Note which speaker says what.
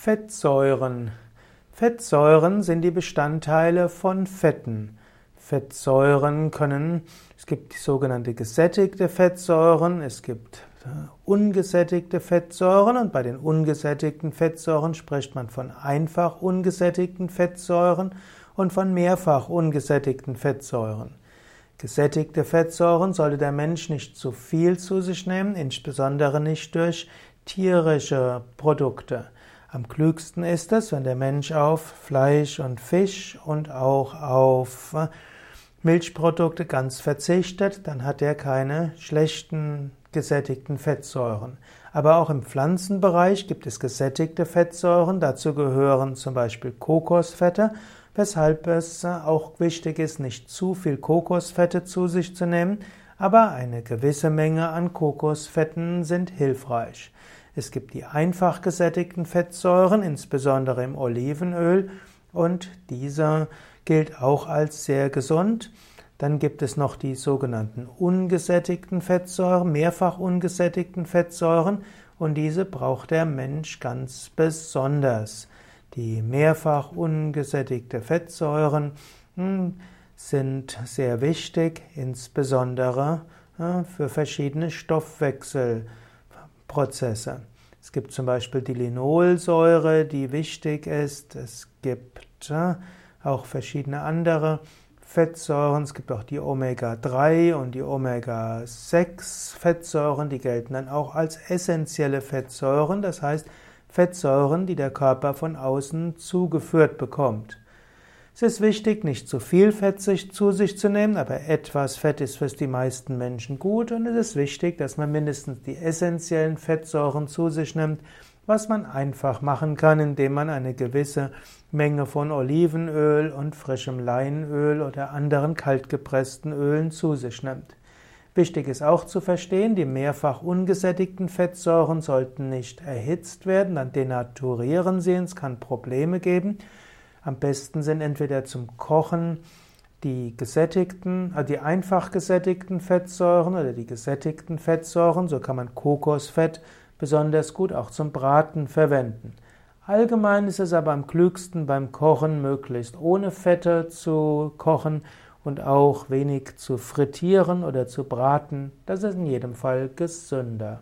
Speaker 1: Fettsäuren. Fettsäuren sind die Bestandteile von Fetten. Fettsäuren können, es gibt die sogenannte gesättigte Fettsäuren, es gibt äh, ungesättigte Fettsäuren und bei den ungesättigten Fettsäuren spricht man von einfach ungesättigten Fettsäuren und von mehrfach ungesättigten Fettsäuren. Gesättigte Fettsäuren sollte der Mensch nicht zu viel zu sich nehmen, insbesondere nicht durch tierische Produkte. Am klügsten ist es, wenn der Mensch auf Fleisch und Fisch und auch auf Milchprodukte ganz verzichtet, dann hat er keine schlechten gesättigten Fettsäuren. Aber auch im Pflanzenbereich gibt es gesättigte Fettsäuren, dazu gehören zum Beispiel Kokosfette, weshalb es auch wichtig ist, nicht zu viel Kokosfette zu sich zu nehmen, aber eine gewisse Menge an Kokosfetten sind hilfreich. Es gibt die einfach gesättigten Fettsäuren, insbesondere im Olivenöl, und dieser gilt auch als sehr gesund. Dann gibt es noch die sogenannten ungesättigten Fettsäuren, mehrfach ungesättigten Fettsäuren, und diese braucht der Mensch ganz besonders. Die mehrfach ungesättigte Fettsäuren hm, sind sehr wichtig, insbesondere für verschiedene Stoffwechsel. Prozesse. Es gibt zum Beispiel die Linolsäure, die wichtig ist. Es gibt äh, auch verschiedene andere Fettsäuren. Es gibt auch die Omega-3 und die Omega-6-Fettsäuren, die gelten dann auch als essentielle Fettsäuren, das heißt Fettsäuren, die der Körper von außen zugeführt bekommt. Es ist wichtig, nicht zu viel Fett zu sich zu nehmen, aber etwas Fett ist für die meisten Menschen gut und es ist wichtig, dass man mindestens die essentiellen Fettsäuren zu sich nimmt, was man einfach machen kann, indem man eine gewisse Menge von Olivenöl und frischem Leinöl oder anderen kaltgepressten Ölen zu sich nimmt. Wichtig ist auch zu verstehen, die mehrfach ungesättigten Fettsäuren sollten nicht erhitzt werden, dann denaturieren sie, es kann Probleme geben. Am besten sind entweder zum Kochen die gesättigten, also die einfach gesättigten Fettsäuren oder die gesättigten Fettsäuren, so kann man Kokosfett besonders gut auch zum Braten verwenden. Allgemein ist es aber am klügsten beim Kochen möglichst ohne Fette zu kochen und auch wenig zu frittieren oder zu braten. Das ist in jedem Fall gesünder.